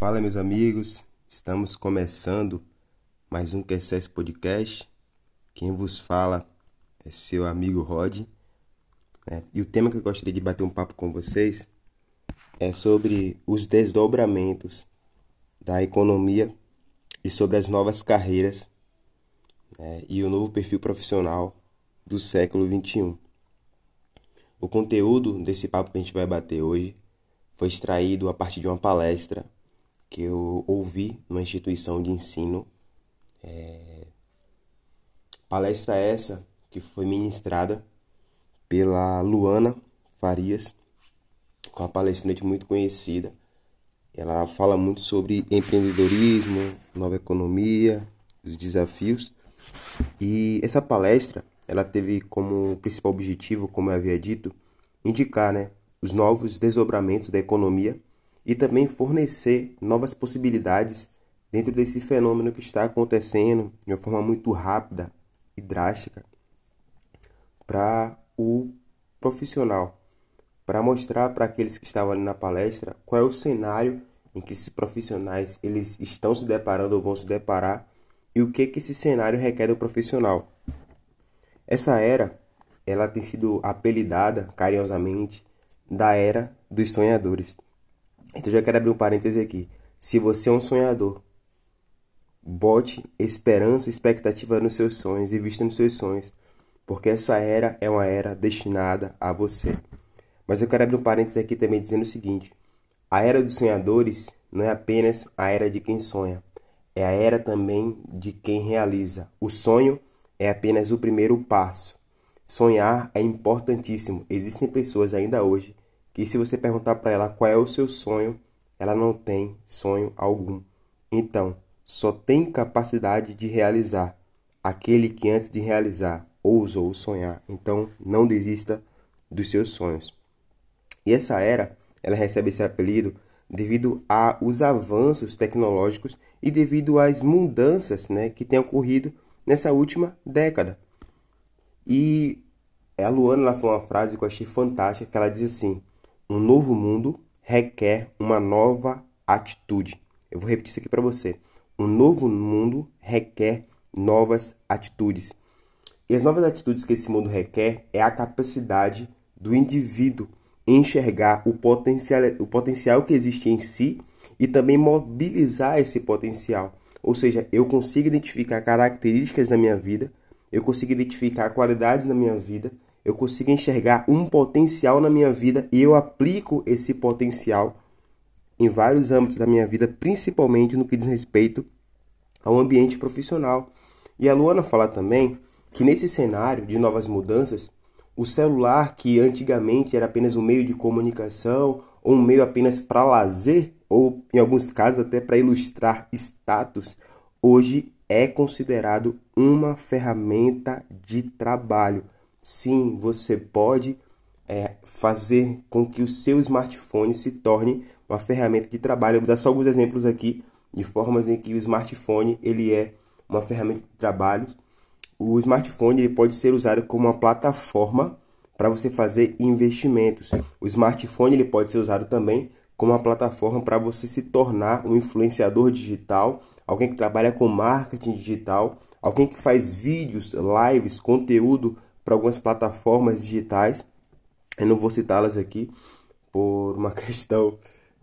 Fala, meus amigos, estamos começando mais um QSS Podcast. Quem vos fala é seu amigo Rod. Né? E o tema que eu gostaria de bater um papo com vocês é sobre os desdobramentos da economia e sobre as novas carreiras né? e o novo perfil profissional do século XXI. O conteúdo desse papo que a gente vai bater hoje foi extraído a partir de uma palestra que eu ouvi numa instituição de ensino. É... Palestra essa que foi ministrada pela Luana Farias, uma palestrante muito conhecida. Ela fala muito sobre empreendedorismo, nova economia, os desafios. E essa palestra, ela teve como principal objetivo, como eu havia dito, indicar, né, os novos desdobramentos da economia e também fornecer novas possibilidades dentro desse fenômeno que está acontecendo de uma forma muito rápida e drástica para o profissional, para mostrar para aqueles que estavam ali na palestra qual é o cenário em que esses profissionais eles estão se deparando ou vão se deparar e o que que esse cenário requer do profissional. Essa era, ela tem sido apelidada carinhosamente da era dos sonhadores. Então já quero abrir um parêntese aqui. Se você é um sonhador, bote esperança e expectativa nos seus sonhos e vista nos seus sonhos, porque essa era é uma era destinada a você. Mas eu quero abrir um parêntese aqui também dizendo o seguinte: a era dos sonhadores não é apenas a era de quem sonha, é a era também de quem realiza. O sonho é apenas o primeiro passo. Sonhar é importantíssimo. Existem pessoas ainda hoje que se você perguntar para ela qual é o seu sonho, ela não tem sonho algum. Então, só tem capacidade de realizar aquele que antes de realizar ousou sonhar. Então, não desista dos seus sonhos. E essa era, ela recebe esse apelido devido aos avanços tecnológicos e devido às mudanças né, que têm ocorrido nessa última década. E a Luana ela falou uma frase que eu achei fantástica, que ela diz assim: um novo mundo requer uma nova atitude. Eu vou repetir isso aqui para você. Um novo mundo requer novas atitudes. E as novas atitudes que esse mundo requer é a capacidade do indivíduo enxergar o potencial, o potencial que existe em si e também mobilizar esse potencial. Ou seja, eu consigo identificar características na minha vida, eu consigo identificar qualidades na minha vida eu consigo enxergar um potencial na minha vida e eu aplico esse potencial em vários âmbitos da minha vida, principalmente no que diz respeito ao ambiente profissional. E a Luana fala também que nesse cenário de novas mudanças, o celular, que antigamente era apenas um meio de comunicação ou um meio apenas para lazer, ou em alguns casos até para ilustrar status, hoje é considerado uma ferramenta de trabalho Sim, você pode é, fazer com que o seu smartphone se torne uma ferramenta de trabalho. Eu vou dar só alguns exemplos aqui de formas em que o smartphone ele é uma ferramenta de trabalho. O smartphone ele pode ser usado como uma plataforma para você fazer investimentos. O smartphone ele pode ser usado também como uma plataforma para você se tornar um influenciador digital, alguém que trabalha com marketing digital, alguém que faz vídeos, lives, conteúdo para algumas plataformas digitais. Eu não vou citá-las aqui por uma questão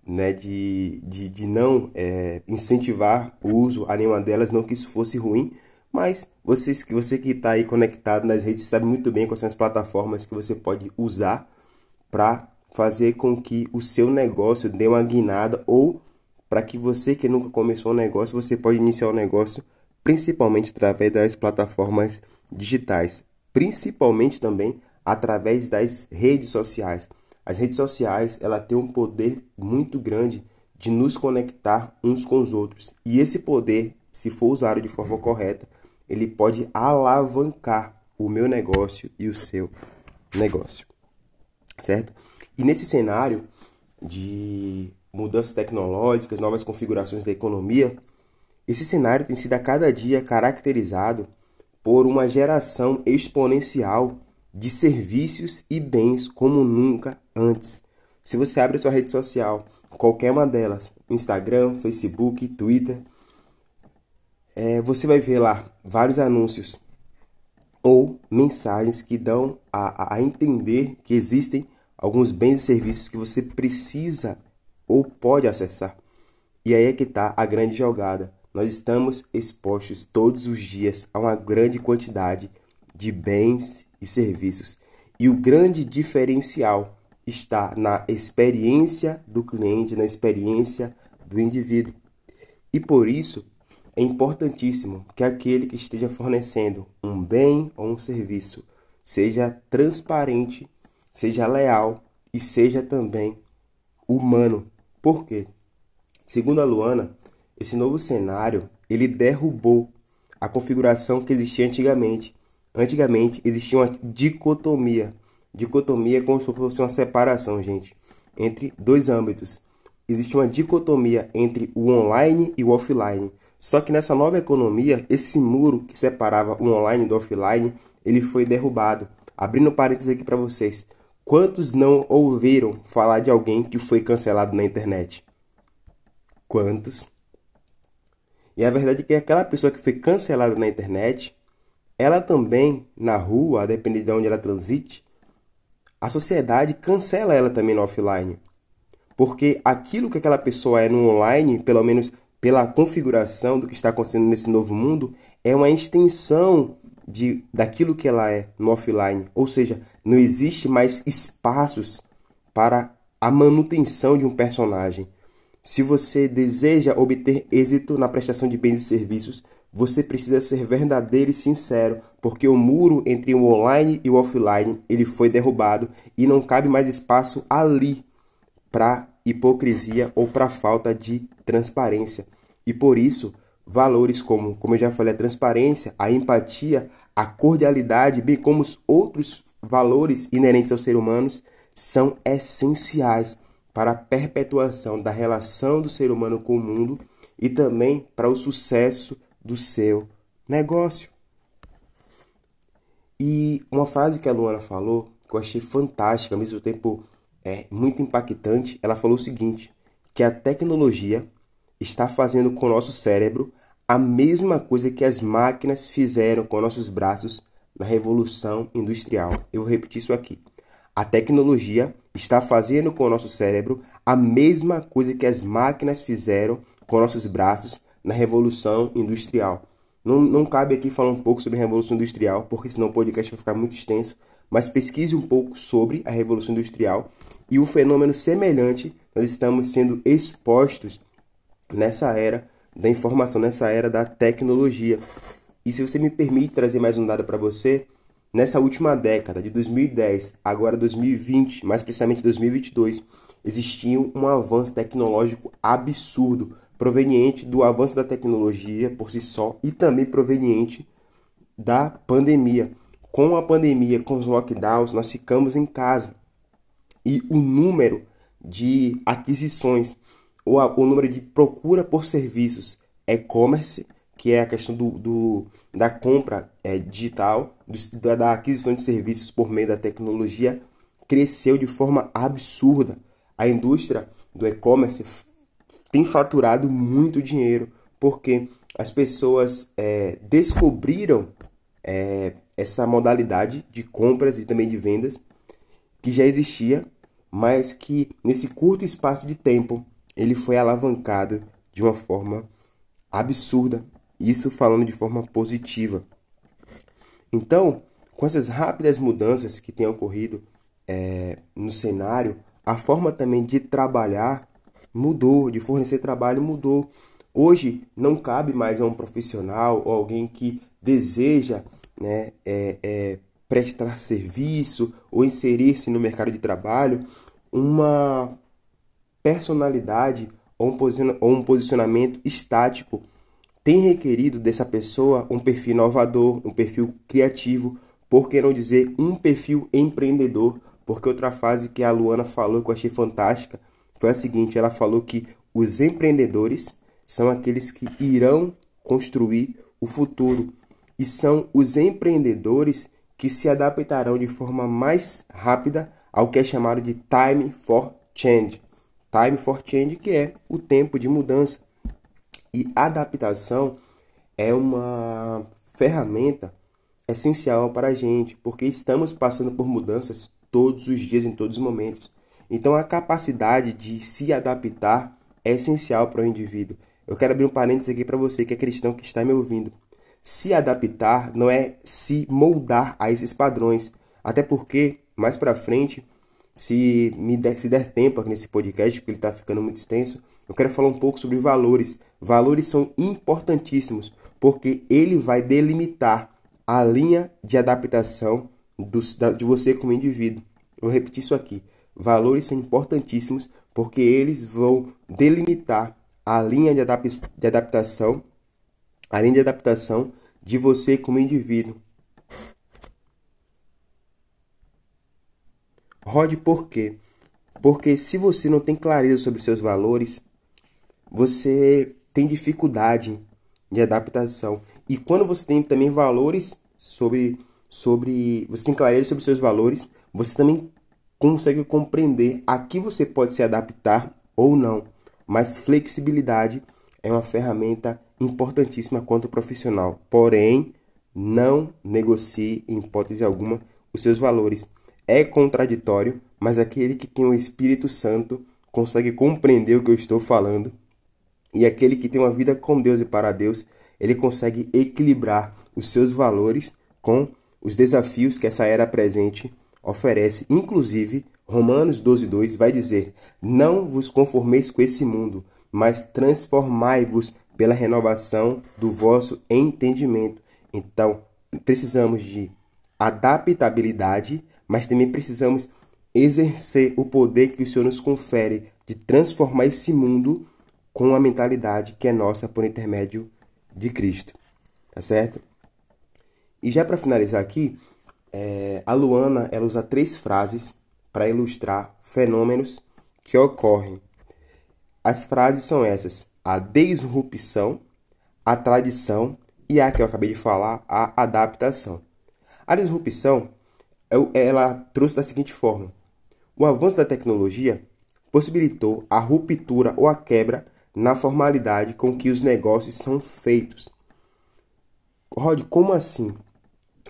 né, de, de, de não é, incentivar o uso a nenhuma delas, não que isso fosse ruim, mas vocês, você que está aí conectado nas redes sabe muito bem quais são as plataformas que você pode usar para fazer com que o seu negócio dê uma guinada ou para que você que nunca começou um negócio, você pode iniciar um negócio principalmente através das plataformas digitais principalmente também através das redes sociais. As redes sociais, ela tem um poder muito grande de nos conectar uns com os outros. E esse poder, se for usado de forma correta, ele pode alavancar o meu negócio e o seu negócio. Certo? E nesse cenário de mudanças tecnológicas, novas configurações da economia, esse cenário tem sido a cada dia caracterizado por uma geração exponencial de serviços e bens como nunca antes. Se você abre sua rede social, qualquer uma delas, Instagram, Facebook, Twitter, é, você vai ver lá vários anúncios ou mensagens que dão a, a entender que existem alguns bens e serviços que você precisa ou pode acessar. E aí é que está a grande jogada. Nós estamos expostos todos os dias a uma grande quantidade de bens e serviços. E o grande diferencial está na experiência do cliente, na experiência do indivíduo. E por isso é importantíssimo que aquele que esteja fornecendo um bem ou um serviço seja transparente, seja leal e seja também humano. Por quê? Segundo a Luana, esse novo cenário ele derrubou a configuração que existia antigamente. Antigamente existia uma dicotomia Dicotomia é como se fosse uma separação, gente, entre dois âmbitos. Existe uma dicotomia entre o online e o offline. Só que nessa nova economia, esse muro que separava o online do offline, ele foi derrubado. Abrindo parênteses aqui para vocês. Quantos não ouviram falar de alguém que foi cancelado na internet? Quantos? E a verdade é que aquela pessoa que foi cancelada na internet, ela também, na rua, a depender de onde ela transite, a sociedade cancela ela também no offline. Porque aquilo que aquela pessoa é no online, pelo menos pela configuração do que está acontecendo nesse novo mundo, é uma extensão de, daquilo que ela é no offline. Ou seja, não existe mais espaços para a manutenção de um personagem. Se você deseja obter êxito na prestação de bens e serviços, você precisa ser verdadeiro e sincero, porque o muro entre o online e o offline ele foi derrubado e não cabe mais espaço ali para hipocrisia ou para falta de transparência. E por isso, valores como, como eu já falei, a transparência, a empatia, a cordialidade, bem como os outros valores inerentes aos seres humanos, são essenciais para a perpetuação da relação do ser humano com o mundo e também para o sucesso do seu negócio. E uma frase que a Luana falou, que eu achei fantástica, ao mesmo tempo é muito impactante, ela falou o seguinte: que a tecnologia está fazendo com o nosso cérebro a mesma coisa que as máquinas fizeram com nossos braços na revolução industrial. Eu vou repetir isso aqui. A tecnologia está fazendo com o nosso cérebro a mesma coisa que as máquinas fizeram com nossos braços na Revolução Industrial. Não, não cabe aqui falar um pouco sobre a Revolução Industrial, porque senão o podcast vai ficar muito extenso, mas pesquise um pouco sobre a Revolução Industrial e o fenômeno semelhante nós estamos sendo expostos nessa era da informação, nessa era da tecnologia. E se você me permite trazer mais um dado para você, nessa última década, de 2010 agora 2020, mais precisamente 2022, existia um avanço tecnológico absurdo proveniente do avanço da tecnologia por si só e também proveniente da pandemia. Com a pandemia, com os lockdowns, nós ficamos em casa e o número de aquisições ou o número de procura por serviços e-commerce, que é a questão do, do da compra é, digital, do, da, da aquisição de serviços por meio da tecnologia, cresceu de forma absurda. A indústria do e-commerce tem faturado muito dinheiro porque as pessoas é, descobriram é, essa modalidade de compras e também de vendas que já existia, mas que nesse curto espaço de tempo ele foi alavancado de uma forma absurda. Isso falando de forma positiva. Então, com essas rápidas mudanças que têm ocorrido é, no cenário, a forma também de trabalhar mudou, de fornecer trabalho mudou. Hoje não cabe mais a um profissional ou alguém que deseja né, é, é, prestar serviço ou inserir-se no mercado de trabalho uma personalidade ou um posicionamento estático tem requerido dessa pessoa um perfil inovador, um perfil criativo, por que não dizer um perfil empreendedor? Porque outra frase que a Luana falou que eu achei fantástica foi a seguinte: ela falou que os empreendedores são aqueles que irão construir o futuro e são os empreendedores que se adaptarão de forma mais rápida ao que é chamado de time for change. Time for change, que é o tempo de mudança. E adaptação é uma ferramenta essencial para a gente, porque estamos passando por mudanças todos os dias, em todos os momentos. Então, a capacidade de se adaptar é essencial para o indivíduo. Eu quero abrir um parênteses aqui para você que é cristão que está me ouvindo. Se adaptar não é se moldar a esses padrões, até porque mais para frente, se me der, se der tempo aqui nesse podcast, porque ele está ficando muito extenso, eu quero falar um pouco sobre valores. Valores são importantíssimos, porque ele vai delimitar a linha de adaptação do, da, de você como indivíduo. Vou repetir isso aqui. Valores são importantíssimos porque eles vão delimitar a linha de, adap de adaptação, a linha de adaptação de você como indivíduo. Rode por quê? Porque se você não tem clareza sobre seus valores, você tem dificuldade de adaptação. E quando você tem também valores sobre sobre você tem clareza sobre seus valores, você também consegue compreender a que você pode se adaptar ou não. Mas flexibilidade é uma ferramenta importantíssima quanto profissional. Porém, não negocie em hipótese alguma os seus valores. É contraditório, mas aquele que tem o Espírito Santo consegue compreender o que eu estou falando. E aquele que tem uma vida com Deus e para Deus, ele consegue equilibrar os seus valores com os desafios que essa era presente oferece. Inclusive, Romanos 12:2 vai dizer: "Não vos conformeis com esse mundo, mas transformai-vos pela renovação do vosso entendimento". Então, precisamos de adaptabilidade, mas também precisamos exercer o poder que o Senhor nos confere de transformar esse mundo com a mentalidade que é nossa por intermédio de Cristo. Tá certo? E já para finalizar aqui, é, a Luana ela usa três frases para ilustrar fenômenos que ocorrem. As frases são essas: a disrupção, a tradição e a que eu acabei de falar, a adaptação. A disrupção ela trouxe da seguinte forma: o avanço da tecnologia possibilitou a ruptura ou a quebra na formalidade com que os negócios são feitos. Rod, como assim?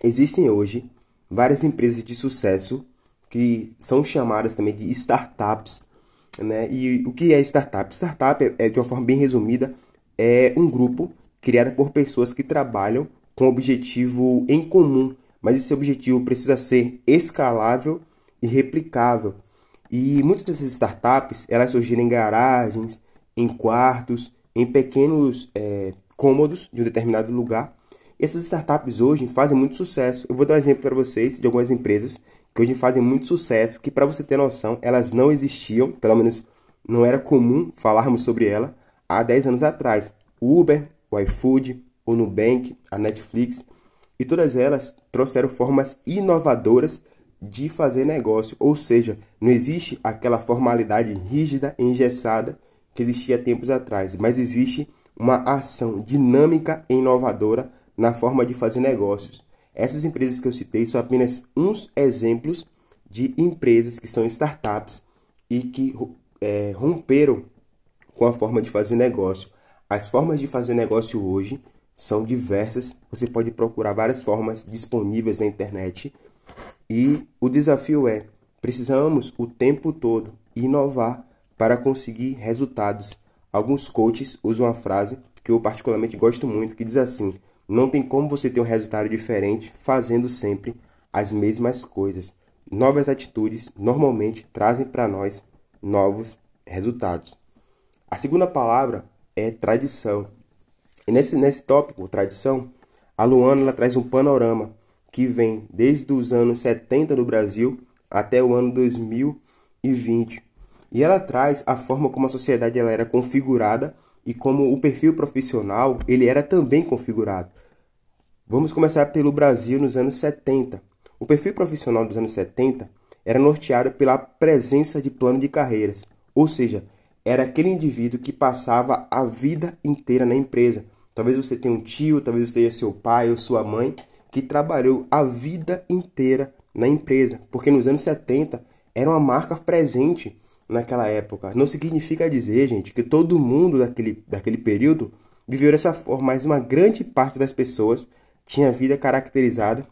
Existem hoje várias empresas de sucesso que são chamadas também de startups, né? E o que é startup? Startup é, é de uma forma bem resumida, é um grupo criado por pessoas que trabalham com objetivo em comum, mas esse objetivo precisa ser escalável e replicável. E muitas dessas startups elas surgiram em garagens, em quartos, em pequenos é, cômodos de um determinado lugar essas startups hoje fazem muito sucesso. Eu vou dar um exemplo para vocês de algumas empresas que hoje fazem muito sucesso, que para você ter noção, elas não existiam, pelo menos não era comum falarmos sobre ela há 10 anos atrás. O Uber, o iFood, o Nubank, a Netflix, e todas elas trouxeram formas inovadoras de fazer negócio, ou seja, não existe aquela formalidade rígida e engessada que existia tempos atrás, mas existe uma ação dinâmica e inovadora na forma de fazer negócios. Essas empresas que eu citei são apenas uns exemplos de empresas que são startups e que é, romperam com a forma de fazer negócio. As formas de fazer negócio hoje são diversas, você pode procurar várias formas disponíveis na internet e o desafio é: precisamos o tempo todo inovar para conseguir resultados. Alguns coaches usam uma frase que eu particularmente gosto muito que diz assim: não tem como você ter um resultado diferente fazendo sempre as mesmas coisas. Novas atitudes normalmente trazem para nós novos resultados. A segunda palavra é tradição. E nesse, nesse tópico, tradição, a Luana ela traz um panorama que vem desde os anos 70 no Brasil até o ano 2020. E ela traz a forma como a sociedade ela era configurada e como o perfil profissional ele era também configurado. Vamos começar pelo Brasil nos anos 70. O perfil profissional dos anos 70 era norteado pela presença de plano de carreiras, ou seja, era aquele indivíduo que passava a vida inteira na empresa. Talvez você tenha um tio, talvez você tenha seu pai ou sua mãe que trabalhou a vida inteira na empresa, porque nos anos 70 era uma marca presente naquela época. Não significa dizer, gente, que todo mundo daquele, daquele período viveu dessa forma, mas uma grande parte das pessoas tinha a vida caracterizada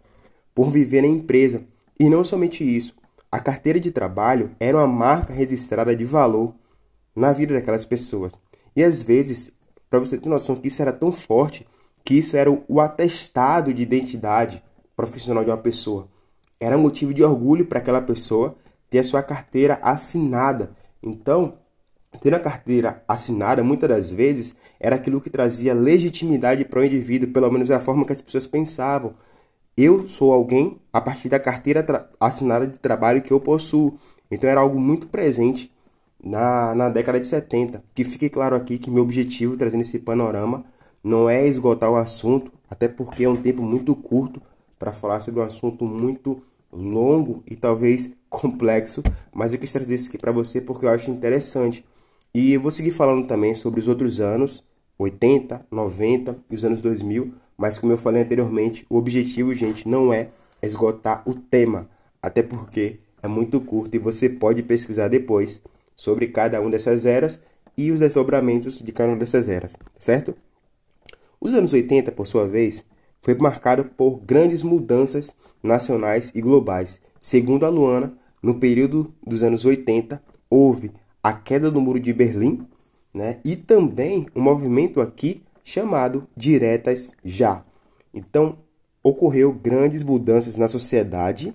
por viver na empresa. E não somente isso, a carteira de trabalho era uma marca registrada de valor na vida daquelas pessoas. E às vezes, para você ter noção que isso era tão forte, que isso era o atestado de identidade profissional de uma pessoa. Era motivo de orgulho para aquela pessoa ter a sua carteira assinada. Então, ter a carteira assinada, muitas das vezes, era aquilo que trazia legitimidade para o indivíduo, pelo menos da forma que as pessoas pensavam. Eu sou alguém a partir da carteira assinada de trabalho que eu possuo. Então era algo muito presente na, na década de 70. Que fique claro aqui que meu objetivo, trazendo esse panorama, não é esgotar o assunto, até porque é um tempo muito curto para falar sobre um assunto muito longo e talvez complexo, mas eu quis trazer isso aqui para você porque eu acho interessante. E eu vou seguir falando também sobre os outros anos, 80, 90 e os anos 2000, mas como eu falei anteriormente, o objetivo, gente, não é esgotar o tema, até porque é muito curto e você pode pesquisar depois sobre cada uma dessas eras e os desdobramentos de cada uma dessas eras, certo? Os anos 80, por sua vez, foi marcado por grandes mudanças nacionais e globais. Segundo a Luana, no período dos anos 80, houve a queda do Muro de Berlim, né? E também um movimento aqui chamado Diretas Já. Então, ocorreu grandes mudanças na sociedade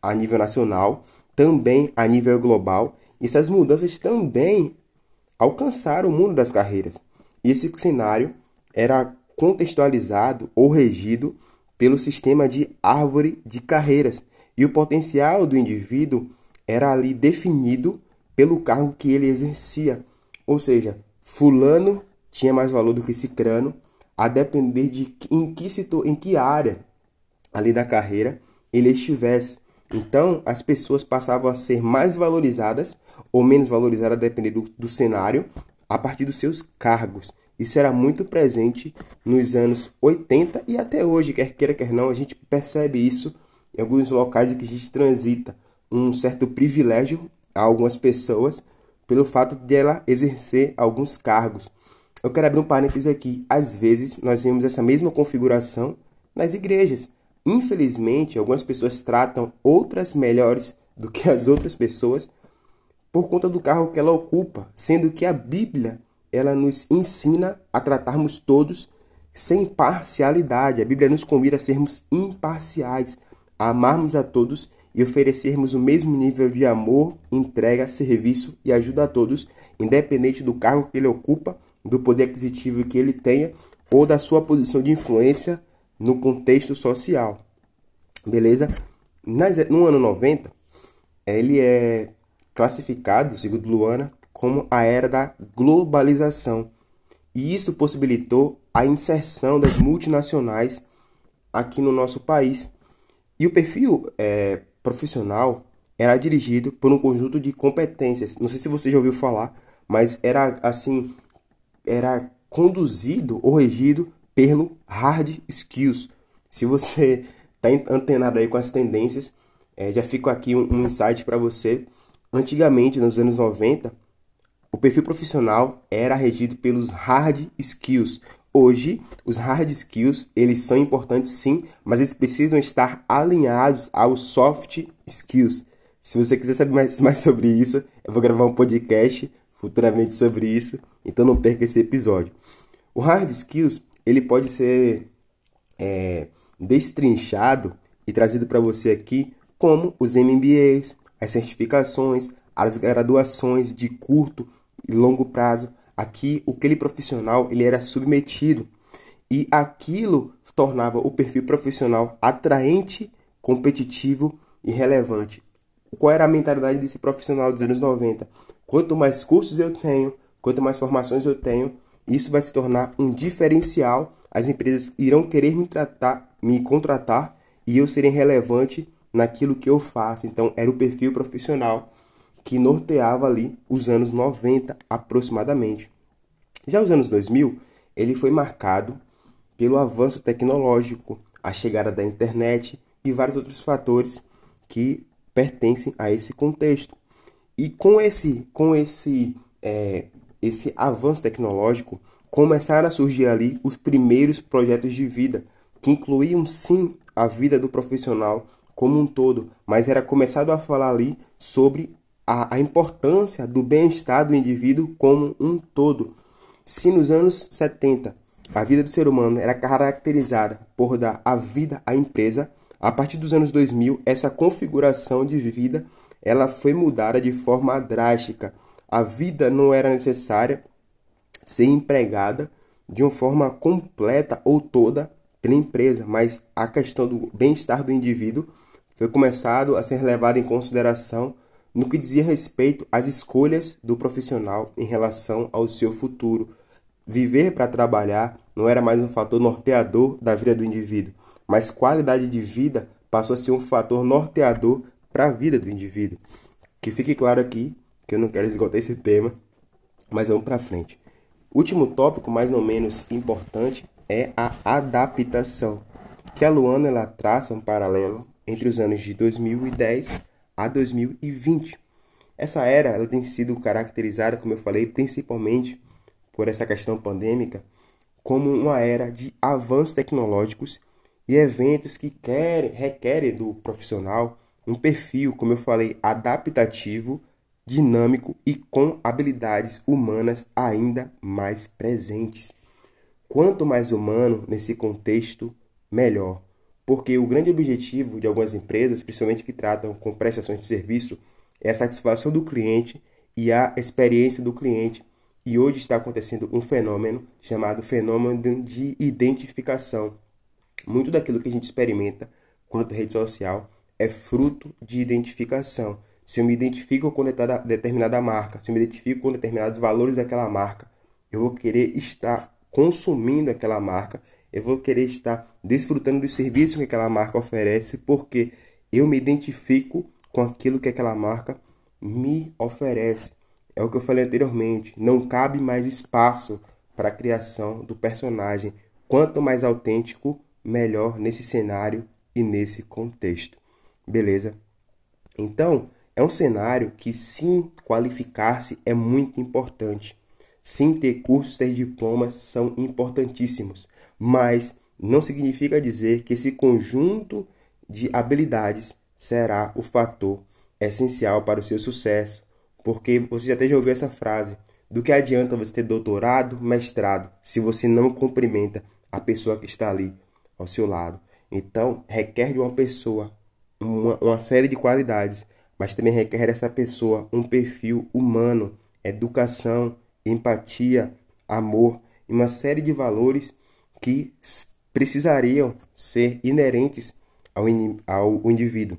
a nível nacional, também a nível global, e essas mudanças também alcançaram o mundo das carreiras. E esse cenário era contextualizado ou regido pelo sistema de árvore de carreiras, e o potencial do indivíduo era ali definido pelo cargo que ele exercia. Ou seja, fulano tinha mais valor do que cicrano, a depender de em que, situ... em que área ali da carreira ele estivesse. Então, as pessoas passavam a ser mais valorizadas ou menos valorizadas, a depender do, do cenário, a partir dos seus cargos. Isso era muito presente nos anos 80 e até hoje, quer queira, quer não, a gente percebe isso em alguns locais em que a gente transita um certo privilégio a algumas pessoas pelo fato de ela exercer alguns cargos. Eu quero abrir um parênteses aqui. Às vezes nós vemos essa mesma configuração nas igrejas. Infelizmente, algumas pessoas tratam outras melhores do que as outras pessoas por conta do cargo que ela ocupa, sendo que a Bíblia ela nos ensina a tratarmos todos sem parcialidade. A Bíblia nos convida a sermos imparciais, a amarmos a todos e oferecermos o mesmo nível de amor, entrega, serviço e ajuda a todos, independente do cargo que ele ocupa, do poder aquisitivo que ele tenha ou da sua posição de influência no contexto social. Beleza? No ano 90, ele é classificado, segundo Luana, como a era da globalização. E isso possibilitou a inserção das multinacionais aqui no nosso país. E o perfil é, profissional era dirigido por um conjunto de competências. Não sei se você já ouviu falar, mas era assim, era conduzido ou regido pelo hard skills. Se você está antenado aí com as tendências, é, já fico aqui um, um insight para você. Antigamente, nos anos 90, o perfil profissional era regido pelos hard skills, Hoje, os hard skills, eles são importantes sim, mas eles precisam estar alinhados aos soft skills. Se você quiser saber mais, mais sobre isso, eu vou gravar um podcast futuramente sobre isso, então não perca esse episódio. O hard skills, ele pode ser é, destrinchado e trazido para você aqui como os MBAs, as certificações, as graduações de curto e longo prazo, Aqui, aquele profissional ele era submetido e aquilo tornava o perfil profissional atraente, competitivo e relevante. Qual era a mentalidade desse profissional dos anos 90? Quanto mais cursos eu tenho, quanto mais formações eu tenho, isso vai se tornar um diferencial. As empresas irão querer me tratar, me contratar e eu serei relevante naquilo que eu faço. Então, era o perfil profissional que norteava ali os anos 90 aproximadamente. Já os anos 2000, ele foi marcado pelo avanço tecnológico, a chegada da internet e vários outros fatores que pertencem a esse contexto. E com esse, com esse, é, esse avanço tecnológico, começaram a surgir ali os primeiros projetos de vida, que incluíam sim a vida do profissional como um todo, mas era começado a falar ali sobre a, a importância do bem-estar do indivíduo como um todo. Se nos anos 70 a vida do ser humano era caracterizada por dar a vida à empresa, a partir dos anos 2000 essa configuração de vida ela foi mudada de forma drástica. A vida não era necessária ser empregada de uma forma completa ou toda pela empresa, mas a questão do bem-estar do indivíduo foi começado a ser levado em consideração no que dizia respeito às escolhas do profissional em relação ao seu futuro. Viver para trabalhar não era mais um fator norteador da vida do indivíduo, mas qualidade de vida passou a ser um fator norteador para a vida do indivíduo. Que fique claro aqui que eu não quero esgotar esse tema, mas vamos para frente. Último tópico, mais ou menos importante, é a adaptação, que a Luana ela traça um paralelo entre os anos de 2010 a 2020. Essa era ela tem sido caracterizada, como eu falei, principalmente por essa questão pandêmica, como uma era de avanços tecnológicos e eventos que querem, requerem do profissional um perfil, como eu falei, adaptativo, dinâmico e com habilidades humanas ainda mais presentes. Quanto mais humano nesse contexto, melhor. Porque o grande objetivo de algumas empresas, principalmente que tratam com prestações de serviço, é a satisfação do cliente e a experiência do cliente. E hoje está acontecendo um fenômeno chamado fenômeno de identificação. Muito daquilo que a gente experimenta quanto rede social é fruto de identificação. Se eu me identifico com determinada marca, se eu me identifico com determinados valores daquela marca, eu vou querer estar consumindo aquela marca, eu vou querer estar desfrutando do serviço que aquela marca oferece, porque eu me identifico com aquilo que aquela marca me oferece. É o que eu falei anteriormente, não cabe mais espaço para a criação do personagem. Quanto mais autêntico, melhor nesse cenário e nesse contexto. Beleza? Então, é um cenário que sim qualificar-se é muito importante. Sim ter cursos, ter diplomas são importantíssimos, mas não significa dizer que esse conjunto de habilidades será o fator essencial para o seu sucesso, porque você até já ouviu essa frase: do que adianta você ter doutorado, mestrado, se você não cumprimenta a pessoa que está ali ao seu lado? Então, requer de uma pessoa uma, uma série de qualidades, mas também requer dessa pessoa um perfil humano, educação, empatia, amor e uma série de valores que precisariam ser inerentes ao, ao indivíduo.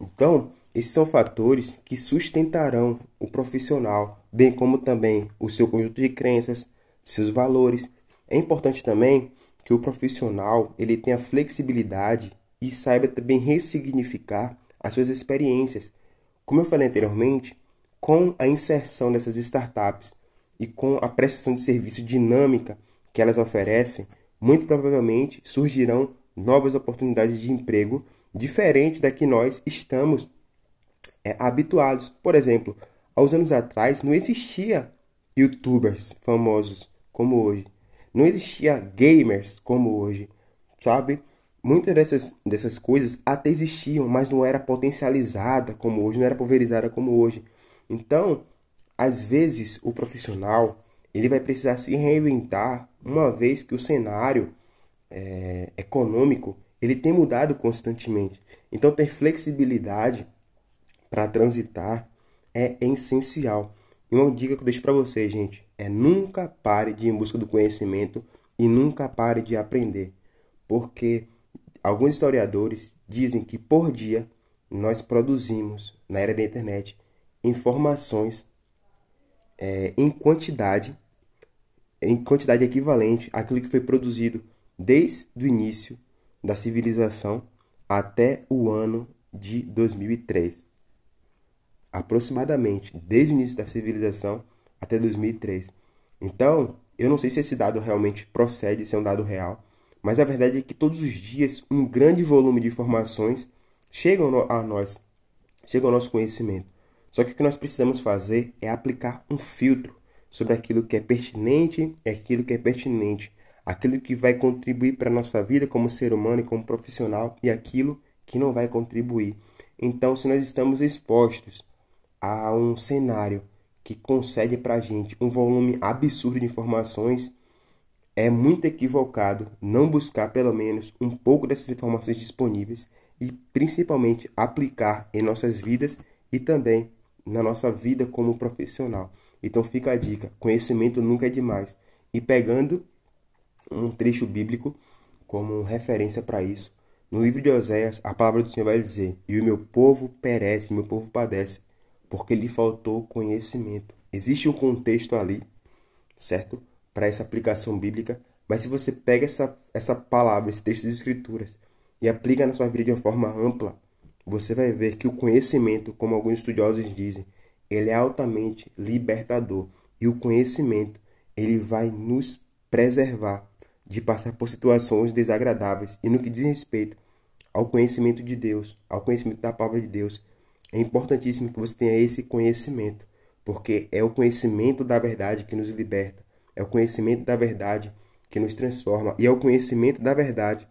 Então, esses são fatores que sustentarão o profissional, bem como também o seu conjunto de crenças, seus valores. É importante também que o profissional ele tenha flexibilidade e saiba também ressignificar as suas experiências. Como eu falei anteriormente, com a inserção dessas startups e com a prestação de serviço dinâmica que elas oferecem, muito provavelmente surgirão novas oportunidades de emprego diferentes da que nós estamos é, habituados. Por exemplo, há uns anos atrás não existia youtubers famosos como hoje. Não existia gamers como hoje, sabe? Muitas dessas, dessas coisas até existiam, mas não era potencializada como hoje, não era pulverizada como hoje. Então, às vezes, o profissional ele vai precisar se reinventar, uma vez que o cenário é, econômico ele tem mudado constantemente. Então, ter flexibilidade para transitar é essencial. E uma dica que eu deixo para vocês, gente, é nunca pare de ir em busca do conhecimento e nunca pare de aprender. Porque alguns historiadores dizem que por dia nós produzimos, na era da internet, informações é, em quantidade em quantidade equivalente àquilo que foi produzido desde o início da civilização até o ano de 2003. Aproximadamente desde o início da civilização até 2003. Então, eu não sei se esse dado realmente procede, se é um dado real, mas a verdade é que todos os dias um grande volume de informações chegam a nós, chegam ao nosso conhecimento. Só que o que nós precisamos fazer é aplicar um filtro sobre aquilo que é pertinente e aquilo que é pertinente, aquilo que vai contribuir para a nossa vida como ser humano e como profissional e aquilo que não vai contribuir. Então, se nós estamos expostos a um cenário que concede para a gente um volume absurdo de informações, é muito equivocado não buscar pelo menos um pouco dessas informações disponíveis e principalmente aplicar em nossas vidas e também na nossa vida como profissional. Então fica a dica: conhecimento nunca é demais. E pegando um trecho bíblico como referência para isso, no livro de Oséias, a palavra do Senhor vai dizer: E o meu povo perece, meu povo padece, porque lhe faltou conhecimento. Existe um contexto ali, certo? Para essa aplicação bíblica, mas se você pega essa, essa palavra, esse texto das Escrituras, e aplica na sua vida de uma forma ampla, você vai ver que o conhecimento, como alguns estudiosos dizem, ele é altamente libertador. E o conhecimento, ele vai nos preservar de passar por situações desagradáveis. E no que diz respeito ao conhecimento de Deus, ao conhecimento da palavra de Deus, é importantíssimo que você tenha esse conhecimento, porque é o conhecimento da verdade que nos liberta, é o conhecimento da verdade que nos transforma e é o conhecimento da verdade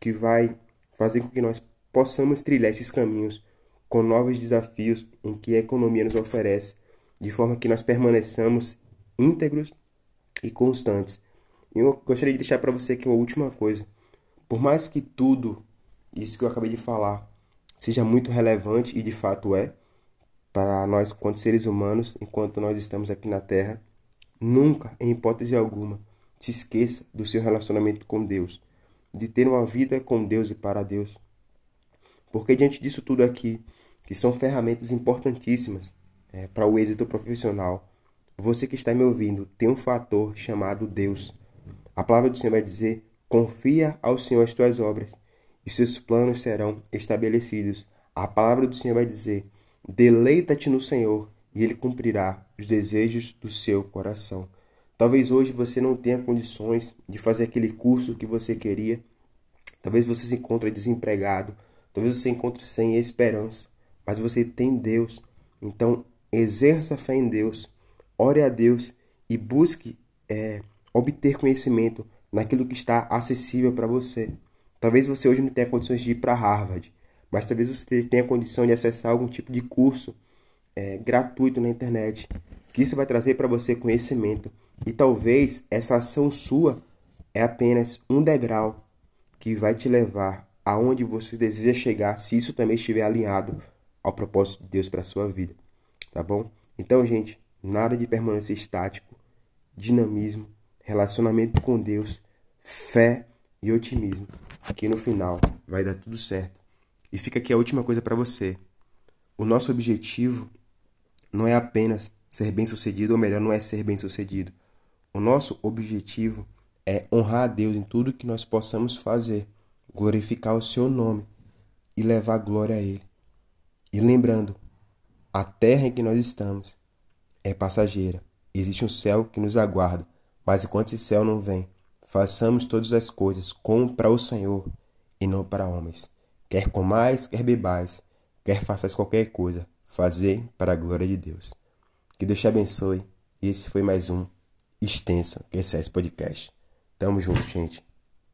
que vai fazer com que nós possamos trilhar esses caminhos com novos desafios em que a economia nos oferece, de forma que nós permaneçamos íntegros e constantes. E eu gostaria de deixar para você aqui uma última coisa. Por mais que tudo isso que eu acabei de falar seja muito relevante e de fato é para nós quanto seres humanos, enquanto nós estamos aqui na Terra, nunca, em hipótese alguma, se esqueça do seu relacionamento com Deus, de ter uma vida com Deus e para Deus. Porque diante disso tudo aqui, que são ferramentas importantíssimas é, para o êxito profissional, você que está me ouvindo tem um fator chamado Deus. A palavra do Senhor vai dizer: confia ao Senhor as tuas obras, e seus planos serão estabelecidos. A palavra do Senhor vai dizer: deleita-te no Senhor, e Ele cumprirá os desejos do seu coração. Talvez hoje você não tenha condições de fazer aquele curso que você queria. Talvez você se encontre desempregado. Talvez você encontre sem esperança. Mas você tem Deus. Então, exerça fé em Deus. Ore a Deus e busque é, obter conhecimento naquilo que está acessível para você. Talvez você hoje não tenha condições de ir para Harvard, mas talvez você tenha condição de acessar algum tipo de curso é, gratuito na internet, que isso vai trazer para você conhecimento e talvez essa ação sua é apenas um degrau que vai te levar aonde você deseja chegar, se isso também estiver alinhado ao propósito de Deus para sua vida, tá bom? Então, gente, nada de permanecer estático, dinamismo, relacionamento com Deus, fé e otimismo. Aqui no final vai dar tudo certo. E fica aqui a última coisa para você. O nosso objetivo não é apenas ser bem-sucedido, ou melhor, não é ser bem-sucedido. O nosso objetivo é honrar a Deus em tudo que nós possamos fazer, glorificar o seu nome e levar glória a Ele. E lembrando, a terra em que nós estamos é passageira. Existe um céu que nos aguarda, mas enquanto esse céu não vem, façamos todas as coisas como para o Senhor e não para homens. Quer comais, quer bebais, quer façais qualquer coisa, fazer para a glória de Deus. Que Deus te abençoe. E esse foi mais um extensa QCS Podcast. Tamo junto, gente.